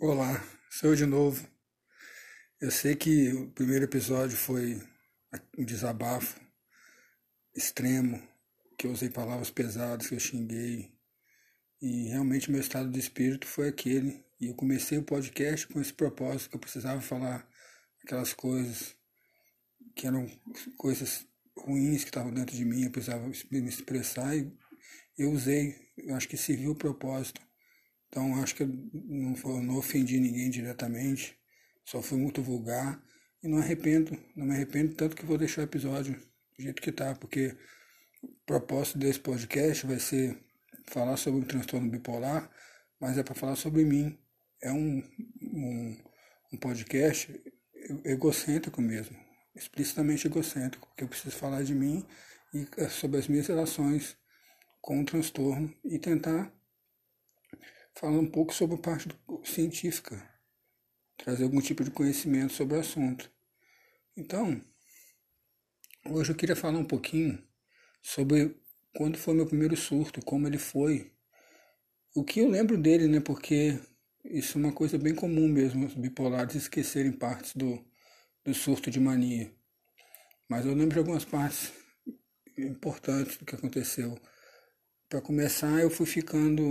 Olá, sou eu de novo. Eu sei que o primeiro episódio foi um desabafo extremo, que eu usei palavras pesadas, que eu xinguei. E realmente meu estado de espírito foi aquele. E eu comecei o podcast com esse propósito, que eu precisava falar aquelas coisas que eram coisas ruins que estavam dentro de mim, eu precisava me expressar e eu usei, eu acho que serviu o propósito. Então acho que não, não ofendi ninguém diretamente, só fui muito vulgar e não arrependo, não me arrependo tanto que vou deixar o episódio do jeito que tá, porque o propósito desse podcast vai ser falar sobre o transtorno bipolar, mas é para falar sobre mim. É um, um, um podcast egocêntrico mesmo, explicitamente egocêntrico, porque eu preciso falar de mim e é, sobre as minhas relações com o transtorno e tentar falar um pouco sobre a parte científica, trazer algum tipo de conhecimento sobre o assunto. Então, hoje eu queria falar um pouquinho sobre quando foi meu primeiro surto, como ele foi, o que eu lembro dele, né? Porque isso é uma coisa bem comum mesmo, os bipolares esquecerem partes do, do surto de mania. Mas eu lembro de algumas partes importantes do que aconteceu. Para começar, eu fui ficando,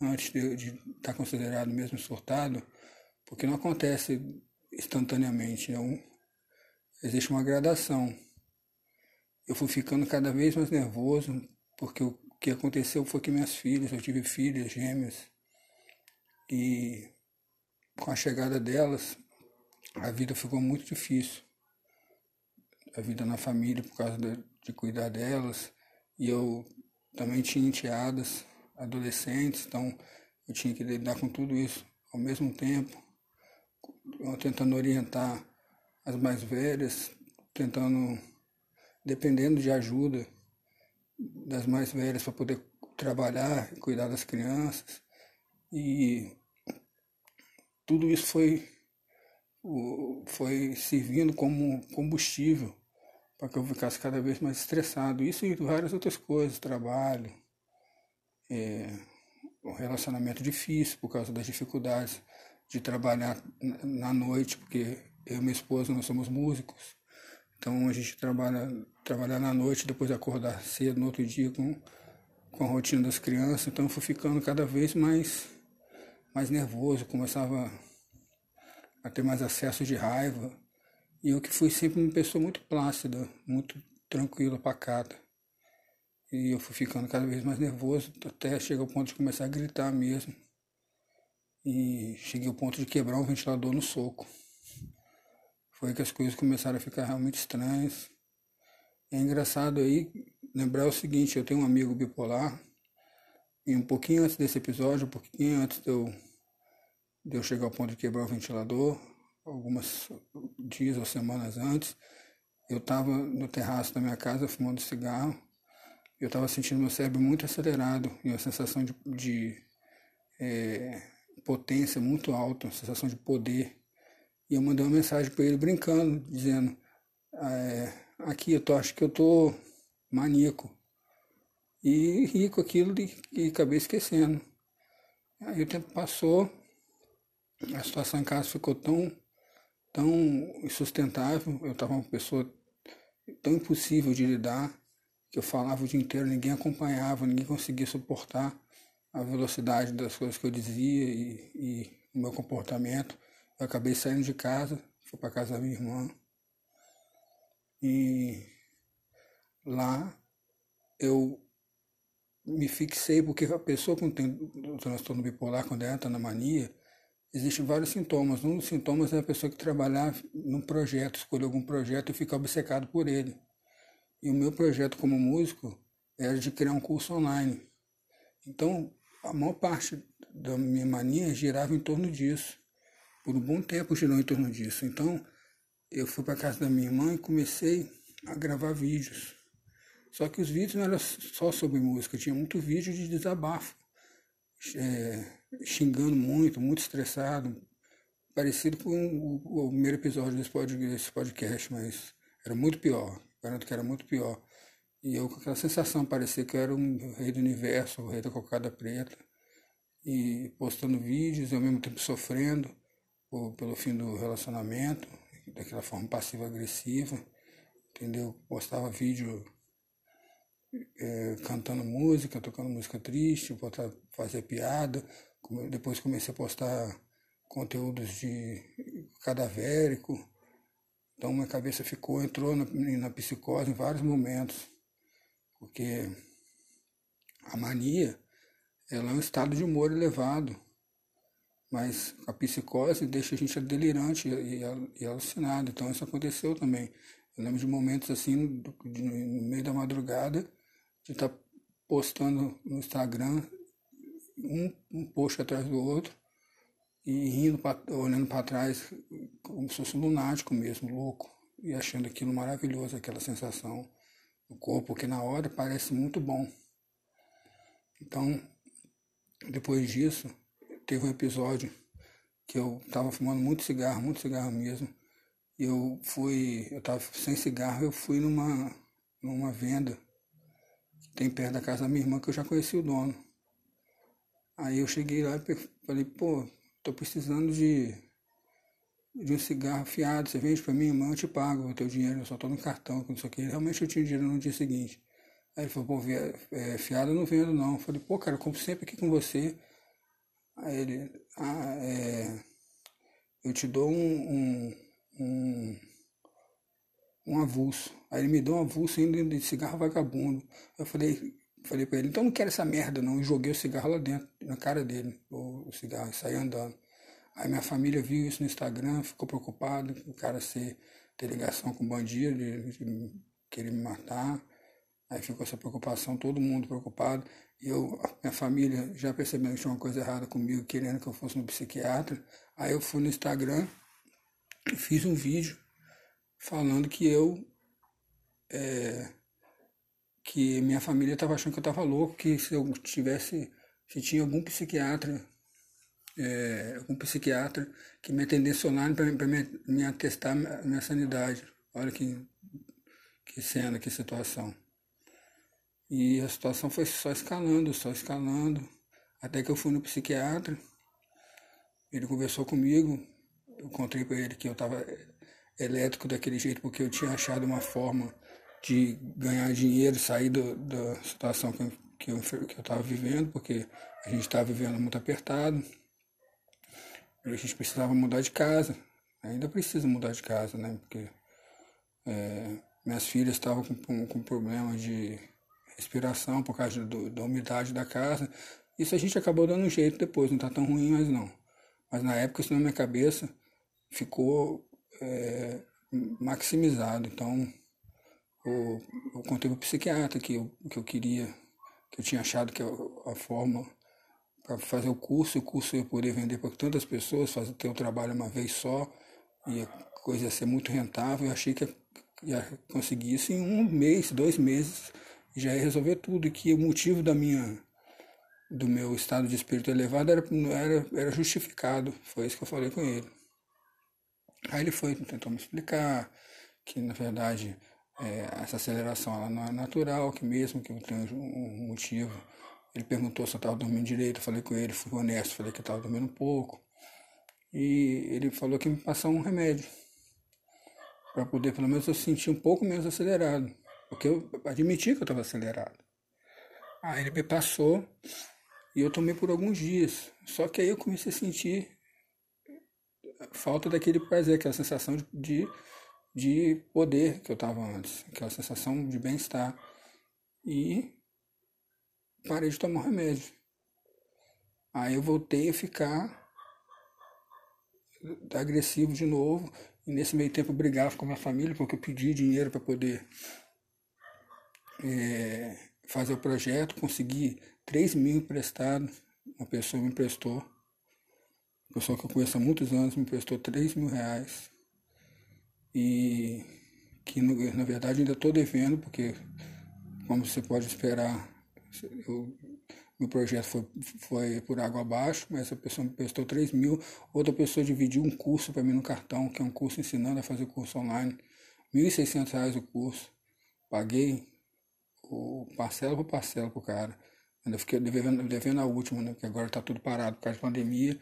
antes de estar tá considerado mesmo surtado, porque não acontece instantaneamente, é um, existe uma gradação. Eu fui ficando cada vez mais nervoso, porque o que aconteceu foi que minhas filhas, eu tive filhas gêmeas, e com a chegada delas, a vida ficou muito difícil. A vida na família, por causa de, de cuidar delas, e eu também tinha enteadas, adolescentes, então eu tinha que lidar com tudo isso ao mesmo tempo, tentando orientar as mais velhas, tentando, dependendo de ajuda das mais velhas para poder trabalhar, cuidar das crianças. E tudo isso foi, foi servindo como combustível para que eu ficasse cada vez mais estressado. Isso e várias outras coisas, trabalho, é, um relacionamento difícil por causa das dificuldades de trabalhar na noite, porque eu e minha esposa nós somos músicos. Então a gente trabalha trabalhar na noite, depois acordar cedo no outro dia com, com a rotina das crianças. Então eu fui ficando cada vez mais, mais nervoso, começava a ter mais acesso de raiva e eu que fui sempre uma pessoa muito plácida, muito tranquila, pacata. E eu fui ficando cada vez mais nervoso, até chegar ao ponto de começar a gritar mesmo. E cheguei ao ponto de quebrar um ventilador no soco. Foi que as coisas começaram a ficar realmente estranhas. É engraçado aí lembrar o seguinte, eu tenho um amigo bipolar, e um pouquinho antes desse episódio, um pouquinho antes de eu, de eu chegar ao ponto de quebrar o ventilador, algumas dias ou semanas antes, eu estava no terraço da minha casa fumando cigarro. Eu estava sentindo meu cérebro muito acelerado e uma sensação de, de é, potência muito alta, uma sensação de poder. E eu mandei uma mensagem para ele brincando, dizendo: é, Aqui eu tô, acho que eu tô maníaco. E ri com aquilo e, e acabei esquecendo. Aí o tempo passou, a situação em casa ficou tão tão insustentável, eu estava uma pessoa tão impossível de lidar, que eu falava o dia inteiro, ninguém acompanhava, ninguém conseguia suportar a velocidade das coisas que eu dizia e, e o meu comportamento. Eu acabei saindo de casa, fui para casa da minha irmã e lá eu me fixei porque a pessoa com o transtorno bipolar, quando ela entra na mania, Existem vários sintomas. Um dos sintomas é a pessoa que trabalhar num projeto, escolher algum projeto e ficar obcecado por ele. E o meu projeto como músico era de criar um curso online. Então, a maior parte da minha mania girava em torno disso. Por um bom tempo girou em torno disso. Então, eu fui para casa da minha irmã e comecei a gravar vídeos. Só que os vídeos não eram só sobre música, tinha muito vídeo de desabafo é, xingando muito, muito estressado, parecido com o, o primeiro episódio desse, desse podcast, mas era muito pior, garanto que era muito pior. E eu com aquela sensação, parecia que eu era um rei do universo, o rei da cocada preta. e postando vídeos, ao mesmo tempo sofrendo por, pelo fim do relacionamento, daquela forma passiva-agressiva, entendeu? Postava vídeo é, cantando música, tocando música triste, botar, fazer piada. Depois comecei a postar conteúdos de cadavérico. Então minha cabeça ficou, entrou na, na psicose em vários momentos. Porque a mania ela é um estado de humor elevado. Mas a psicose deixa a gente delirante e, e alucinado. Então isso aconteceu também. Eu lembro de momentos assim, no, no meio da madrugada, de estar tá postando no Instagram um, um post atrás do outro e rindo, pra, olhando para trás como se fosse um lunático mesmo, louco, e achando aquilo maravilhoso, aquela sensação no corpo, que na hora parece muito bom. Então, depois disso, teve um episódio que eu estava fumando muito cigarro, muito cigarro mesmo, e eu fui, eu estava sem cigarro, eu fui numa, numa venda que tem perto da casa da minha irmã, que eu já conheci o dono. Aí eu cheguei lá e falei, pô, tô precisando de, de um cigarro fiado, você vende para mim, irmão, eu te pago o teu dinheiro, eu só tô no cartão, não sei o que. Realmente eu tinha dinheiro no dia seguinte. Aí ele falou, pô, é, fiado eu não vendo não. Eu falei, pô, cara, eu compro sempre aqui com você. Aí ele, ah, é, eu te dou um, um, um, um avulso. Aí ele me deu um avulso ainda de cigarro vagabundo. Eu falei, Falei pra ele, então não quero essa merda não. E joguei o cigarro lá dentro, na cara dele, o, cigarro, e saí andando. Aí minha família viu isso no Instagram, ficou preocupado, o cara ser, ter ligação com bandido, de, querer me matar. Aí ficou essa preocupação, todo mundo preocupado. E eu, minha família já percebendo que tinha uma coisa errada comigo, querendo que eu fosse no psiquiatra. Aí eu fui no Instagram e fiz um vídeo falando que eu é, que minha família estava achando que eu estava louco, que se eu tivesse, se tinha algum psiquiatra, é, algum psiquiatra que me atendesse online para me, me atestar minha, sanidade. Olha que, que cena, que situação. E a situação foi só escalando, só escalando, até que eu fui no psiquiatra, ele conversou comigo, eu contei para ele que eu estava elétrico daquele jeito porque eu tinha achado uma forma de ganhar dinheiro, sair do, da situação que, que eu estava vivendo, porque a gente estava vivendo muito apertado. A gente precisava mudar de casa. Ainda precisa mudar de casa, né? Porque é, minhas filhas estavam com, com problemas de respiração por causa do, da umidade da casa. Isso a gente acabou dando um jeito depois, não está tão ruim mais não. Mas na época isso na minha cabeça ficou é, maximizado. Então eu, eu contei psiquiatra que eu, que eu queria, que eu tinha achado que a, a forma para fazer o curso, o curso eu poder vender para tantas pessoas, fazer ter o trabalho uma vez só, e a coisa ia ser muito rentável. Eu achei que ia conseguir isso em um mês, dois meses, já ia resolver tudo, e que o motivo da minha do meu estado de espírito elevado era, era, era justificado. Foi isso que eu falei com ele. Aí ele foi, tentou me explicar que, na verdade, é, essa aceleração ela não é natural, que mesmo que eu tenha um motivo. Ele perguntou se eu estava dormindo direito, eu falei com ele, fui honesto, falei que eu estava dormindo pouco. E ele falou que me passou um remédio, para poder pelo menos eu sentir um pouco menos acelerado, porque eu admiti que eu estava acelerado. Aí ele me passou e eu tomei por alguns dias. Só que aí eu comecei a sentir falta daquele prazer, aquela sensação de, de de poder que eu estava antes, aquela sensação de bem-estar. E parei de tomar remédio. Aí eu voltei a ficar agressivo de novo. E nesse meio tempo eu brigava com a minha família porque eu pedi dinheiro para poder é, fazer o projeto. Consegui 3 mil emprestado. Uma pessoa me emprestou. Uma pessoa que eu conheço há muitos anos me emprestou 3 mil reais e que na verdade ainda estou devendo, porque como você pode esperar, eu, meu projeto foi, foi por água abaixo, mas essa pessoa me prestou 3 mil, outra pessoa dividiu um curso para mim no cartão, que é um curso ensinando a fazer curso online, R$ 1.600 o curso, paguei o parcela por parcela pro cara, Ainda fiquei devendo, devendo a última, né? Porque agora está tudo parado por causa da pandemia.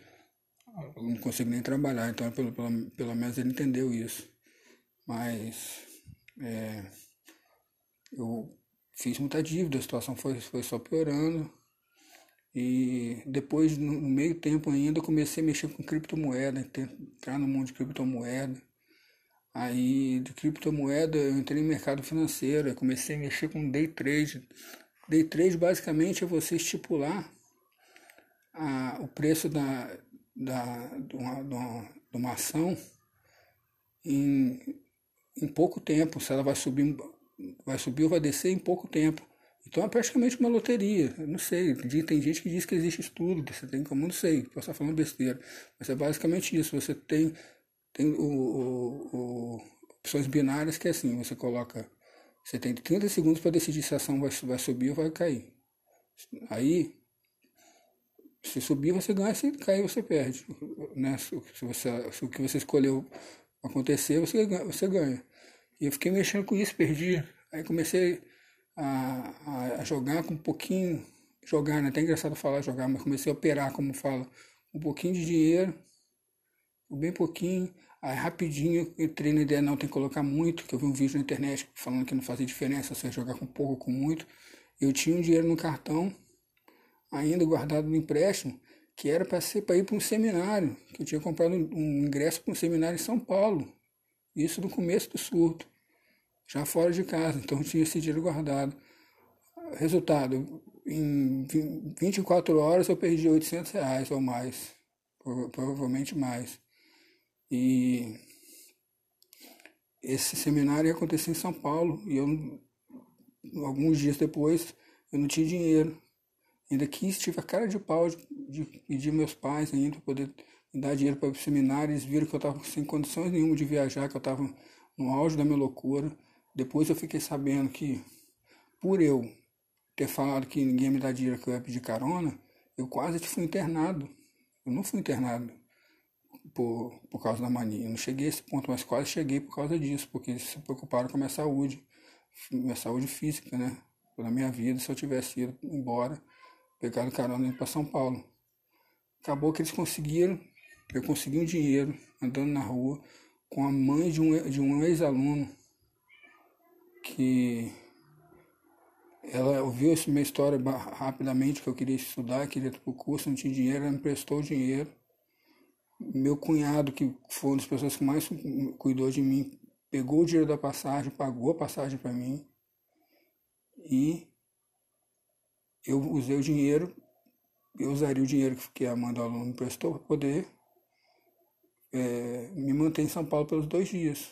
Eu não consigo nem trabalhar, então pelo, pelo, pelo menos ele entendeu isso. Mas é, eu fiz muita dívida, a situação foi, foi só piorando. E depois, no meio tempo ainda, comecei a mexer com criptomoeda, entrar no mundo de criptomoeda. Aí, de criptomoeda, eu entrei no mercado financeiro, comecei a mexer com day trade. Day trade, basicamente, é você estipular a, o preço da, da, de, uma, de uma ação em, em pouco tempo, se ela vai subir, vai subir ou vai descer em pouco tempo. Então é praticamente uma loteria. Eu não sei. Tem gente que diz que existe estudo, você tem como, não sei, posso estar falando besteira. Mas é basicamente isso. Você tem, tem o, o, o opções binárias que é assim, você coloca. Você tem 30 segundos para decidir se a ação vai, vai subir ou vai cair. Aí, se subir você ganha, se cair você perde. Né? Se, você, se o que você escolheu acontecer, você, você ganha. E eu fiquei mexendo com isso, perdi. Aí comecei a, a jogar com um pouquinho, jogar, né? Até engraçado falar jogar, mas comecei a operar, como fala, um pouquinho de dinheiro, bem pouquinho, aí rapidinho entrei na ideia, não, tem que colocar muito, que eu vi um vídeo na internet falando que não fazia diferença você jogar com pouco ou com muito. Eu tinha um dinheiro no cartão, ainda guardado no empréstimo, que era para ser para ir para um seminário, que eu tinha comprado um ingresso para um seminário em São Paulo. Isso no começo do surto já fora de casa, então tinha esse dinheiro guardado. Resultado, em 24 horas eu perdi 800 reais ou mais, provavelmente mais. E esse seminário ia acontecer em São Paulo e eu, alguns dias depois, eu não tinha dinheiro. Ainda quis, tive a cara de pau de, de pedir meus pais ainda poder dar dinheiro para o seminário. Eles viram que eu estava sem condições nenhuma de viajar, que eu estava no auge da minha loucura. Depois eu fiquei sabendo que, por eu ter falado que ninguém me dá dinheiro que eu ia pedir carona, eu quase fui internado. Eu não fui internado por, por causa da mania. Eu não cheguei a esse ponto, mas quase cheguei por causa disso, porque eles se preocuparam com a minha saúde, minha saúde física, né? Pela minha vida, se eu tivesse ido embora, pegado carona para São Paulo. Acabou que eles conseguiram, eu consegui um dinheiro andando na rua com a mãe de um, de um ex-aluno que ela ouviu essa minha história rapidamente, que eu queria estudar, queria ir para o curso, não tinha dinheiro, ela me prestou o dinheiro. Meu cunhado, que foi uma das pessoas que mais cuidou de mim, pegou o dinheiro da passagem, pagou a passagem para mim e eu usei o dinheiro, eu usaria o dinheiro que a Amanda Aluno me prestou para poder é, me manter em São Paulo pelos dois dias.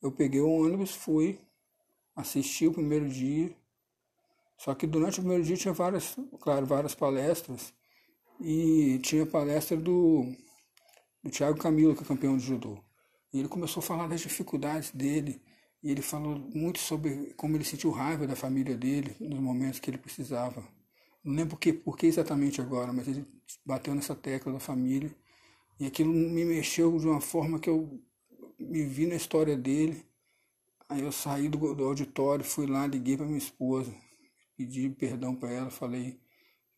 Eu peguei o ônibus, fui, assisti o primeiro dia. Só que durante o primeiro dia tinha várias, claro, várias palestras. E tinha palestra do, do Thiago Camilo, que é campeão de judô. E ele começou a falar das dificuldades dele. E ele falou muito sobre como ele sentiu raiva da família dele nos momentos que ele precisava. Não lembro que, por que exatamente agora, mas ele bateu nessa tecla da família. E aquilo me mexeu de uma forma que eu me vi na história dele Aí eu saí do, do auditório, fui lá, liguei para minha esposa, pedi perdão para ela, falei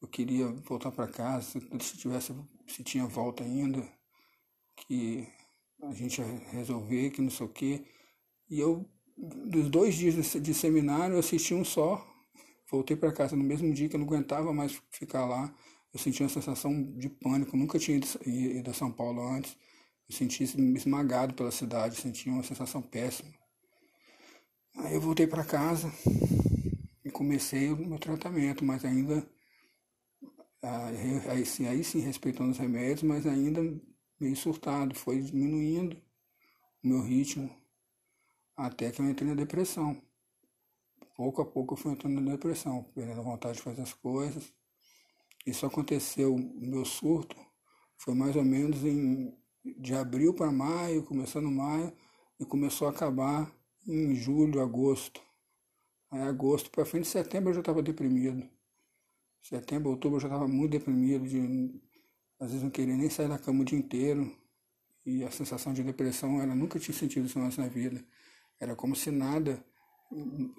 eu queria voltar para casa, se tivesse, se tinha volta ainda, que a gente ia resolver, que não sei o quê. E eu, dos dois dias de seminário, eu assisti um só, voltei para casa no mesmo dia que eu não aguentava mais ficar lá. Eu senti uma sensação de pânico, nunca tinha ido a São Paulo antes. Eu senti esmagado pela cidade, senti uma sensação péssima. Aí eu voltei para casa e comecei o meu tratamento, mas ainda aí sim, aí sim respeitando os remédios, mas ainda meio surtado, foi diminuindo o meu ritmo até que eu entrei na depressão. Pouco a pouco eu fui entrando na depressão, perdendo a vontade de fazer as coisas. Isso aconteceu, o meu surto foi mais ou menos em de abril para maio, começando maio, e começou a acabar em julho, agosto. Aí agosto para frente setembro eu já estava deprimido. Setembro, outubro eu já estava muito deprimido, de às vezes não queria nem sair da cama o dia inteiro. E a sensação de depressão, ela nunca tinha sentido isso antes na vida. Era como se nada,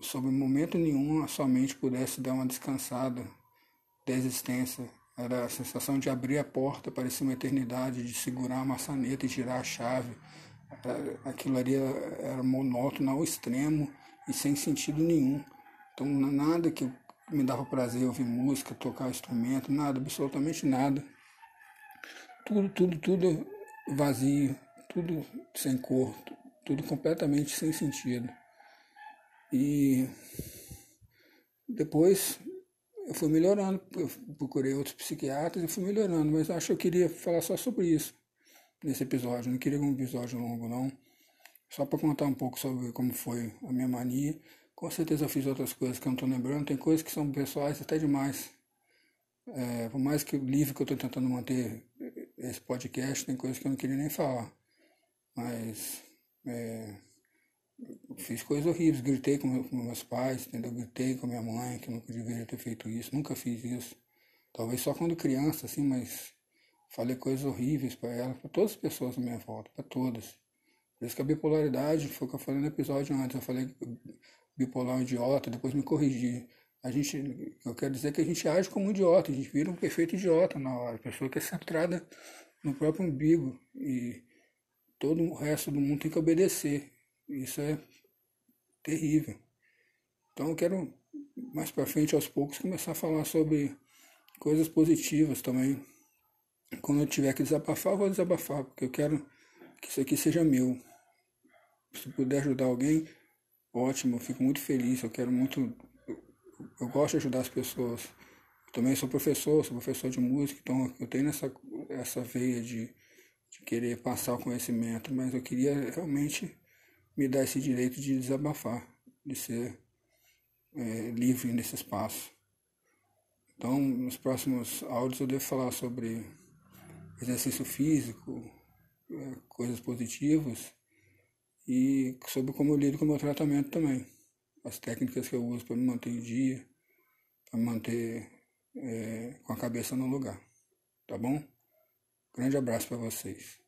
sobre momento nenhum, a sua mente pudesse dar uma descansada. da existência. Era a sensação de abrir a porta, parecia uma eternidade, de segurar a maçaneta e tirar a chave. Aquilo ali era monótono ao extremo e sem sentido nenhum. Então, nada que me dava prazer ouvir música, tocar instrumento, nada, absolutamente nada. Tudo, tudo, tudo vazio, tudo sem cor, tudo completamente sem sentido. E depois eu fui melhorando, eu procurei outros psiquiatras e fui melhorando, mas acho que eu queria falar só sobre isso nesse episódio. Não queria um episódio longo, não. Só para contar um pouco sobre como foi a minha mania. Com certeza eu fiz outras coisas que eu não estou lembrando. Tem coisas que são pessoais até demais. É, por mais que o livro que eu estou tentando manter esse podcast, tem coisas que eu não queria nem falar. Mas é, fiz coisas horríveis, gritei com, com, meus pais, entendeu? Gritei com minha mãe, que nunca deveria ter feito isso, nunca fiz isso. Talvez só quando criança, assim, mas falei coisas horríveis para ela, para todas as pessoas à minha volta, para todas. Por isso que a bipolaridade, foi o que eu falei no episódio antes, eu falei bipolar é um idiota, depois me corrigi. A gente, eu quero dizer que a gente age como um idiota, a gente vira um perfeito idiota na hora, pessoa que é centrada no próprio umbigo e todo o resto do mundo tem que obedecer. Isso é terrível. Então eu quero mais para frente aos poucos começar a falar sobre coisas positivas também. Quando eu tiver que desabafar, eu vou desabafar, porque eu quero que isso aqui seja meu. Se puder ajudar alguém, ótimo, eu fico muito feliz. Eu quero muito. Eu gosto de ajudar as pessoas. Eu também sou professor, sou professor de música, então eu tenho essa, essa veia de, de querer passar o conhecimento, mas eu queria realmente me dar esse direito de desabafar, de ser é, livre nesse espaço. Então, nos próximos áudios eu devo falar sobre exercício físico, é, coisas positivas e sobre como eu lido com o meu tratamento também. As técnicas que eu uso para me manter em dia, para me manter é, com a cabeça no lugar. Tá bom? Grande abraço para vocês.